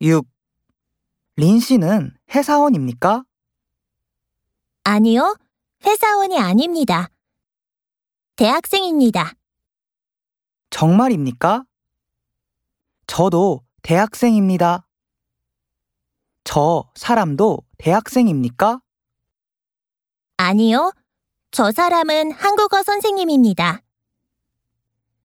6. 린 씨는 회사원입니까? 아니요, 회사원이 아닙니다. 대학생입니다. 정말입니까? 저도 대학생입니다. 저 사람도 대학생입니까? 아니요, 저 사람은 한국어 선생님입니다.